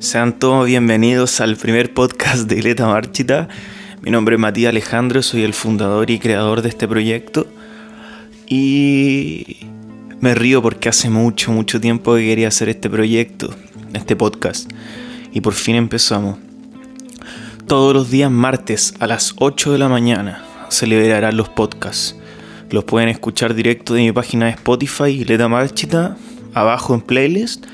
Sean todos bienvenidos al primer podcast de Ileta Marchita. Mi nombre es Matías Alejandro, soy el fundador y creador de este proyecto. Y me río porque hace mucho, mucho tiempo que quería hacer este proyecto, este podcast. Y por fin empezamos. Todos los días martes a las 8 de la mañana se liberarán los podcasts. Los pueden escuchar directo de mi página de Spotify, Ileta Marchita, abajo en playlist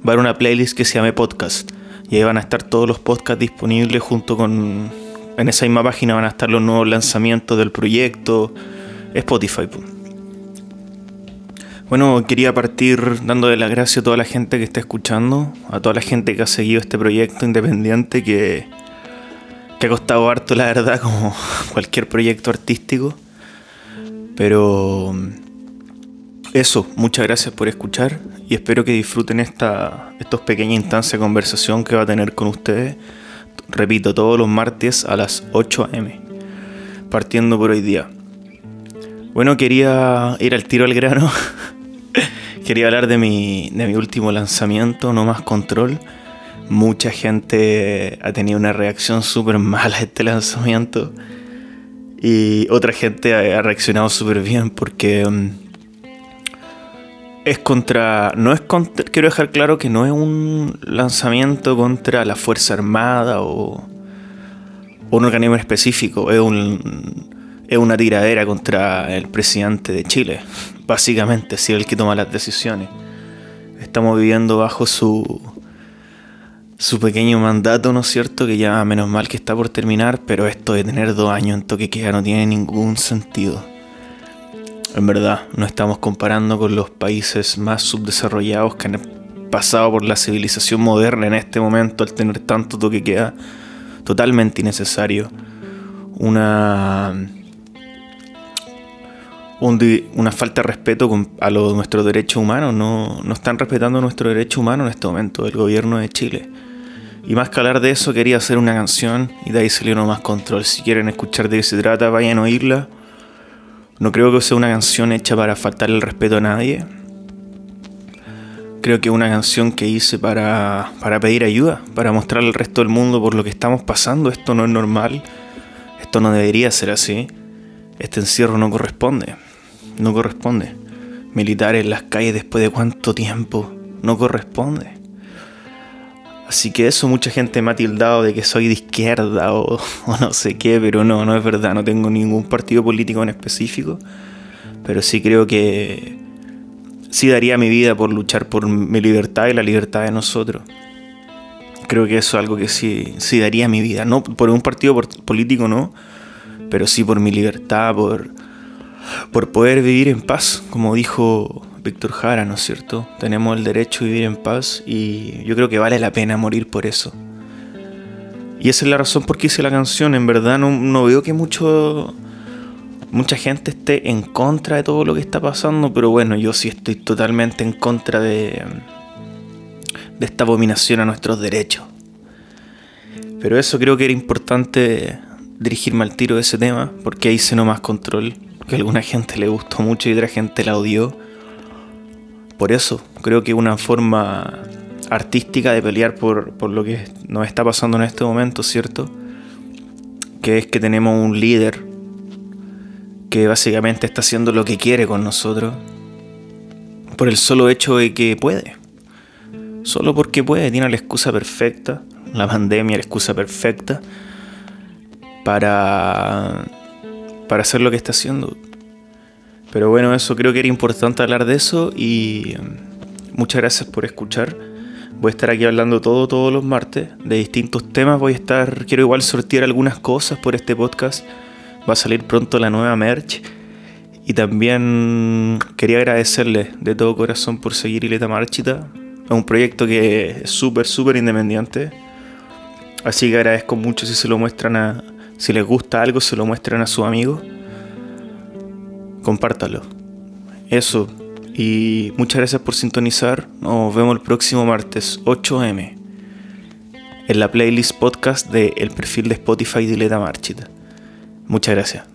va a haber una playlist que se llame podcast. Y ahí van a estar todos los podcasts disponibles junto con... En esa misma página van a estar los nuevos lanzamientos del proyecto. Spotify. Bueno, quería partir dándole las gracias a toda la gente que está escuchando, a toda la gente que ha seguido este proyecto independiente que, que ha costado harto, la verdad, como cualquier proyecto artístico. Pero eso, muchas gracias por escuchar y espero que disfruten esta estos pequeñas instancias de conversación que va a tener con ustedes. Repito, todos los martes a las 8 am, partiendo por hoy día. Bueno, quería ir al tiro al grano. quería hablar de mi, de mi último lanzamiento, No Más Control. Mucha gente ha tenido una reacción súper mala a este lanzamiento. Y otra gente ha, reaccionado súper bien porque... Mm, es contra. No es contra. Quiero dejar claro que no es un lanzamiento contra la Fuerza Armada o, un organismo específico. Es, un, es una tiradera contra el presidente de Chile. Básicamente, si es el que toma las decisiones. Estamos viviendo bajo su. Su pequeño mandato, ¿no es cierto? Que ya menos mal que está por terminar, pero esto de tener dos años en toque queda no tiene ningún sentido. En verdad, no estamos comparando con los países más subdesarrollados que han pasado por la civilización moderna en este momento al tener tanto toque queda totalmente innecesario. Una una falta de respeto a nuestros derechos humanos. No, no están respetando nuestro derecho humano en este momento, el gobierno de Chile. Y más que hablar de eso, quería hacer una canción y de ahí salió no más control. Si quieren escuchar de qué se trata, vayan a oírla. No creo que sea una canción hecha para faltarle el respeto a nadie. Creo que es una canción que hice para, para pedir ayuda, para mostrar al resto del mundo por lo que estamos pasando. Esto no es normal, esto no debería ser así. Este encierro no corresponde, no corresponde. Militares en las calles después de cuánto tiempo, no corresponde. Así que eso, mucha gente me ha tildado de que soy de izquierda o, no sé qué, pero no, no es verdad, no tengo ningún partido político en específico, pero sí creo que sí daría mi vida por luchar por mi libertad y la libertad de nosotros. Creo que eso es algo que sí, sí daría mi vida, no por un partido político, no, pero sí por mi libertad, por, por poder vivir en paz, como dijo Víctor Jara, ¿no es cierto? Tenemos el derecho a vivir en paz y yo creo que vale la pena morir por eso. Y esa es la razón por qué hice la canción. En verdad no, veo que mucho, mucha gente esté en contra de todo lo que está pasando, pero bueno, yo sí estoy totalmente en contra de, de esta abominación a nuestros derechos. Pero eso creo que era importante dirigirme al tiro de ese tema, porque ahí se no más control, que a alguna gente le gustó mucho y otra gente la odió. Por eso creo que una forma artística de pelear por, lo que nos está pasando en este momento, ¿cierto? Que es que tenemos un líder que básicamente está haciendo lo que quiere con nosotros por el solo hecho de que puede. Solo porque puede, tiene la excusa perfecta, la pandemia, la excusa perfecta para, para hacer lo que está haciendo. Pero bueno, eso creo que era importante hablar de eso y mm, muchas gracias por escuchar. Voy a estar aquí hablando todo todos los martes de distintos temas. Voy a estar, quiero igual sortear algunas cosas por este podcast. Va a salir pronto la nueva merch. Y también quería agradecerle de todo corazón por seguir Ileta Marchita. Es un proyecto que es súper, súper independiente. Así que agradezco mucho si se lo muestran a. Si les gusta algo, se lo muestran a sus amigos compártalo. Eso. Y muchas gracias por sintonizar. Nos vemos el próximo martes 8M en la playlist podcast de el perfil de Spotify de Leta Marchita. Muchas gracias.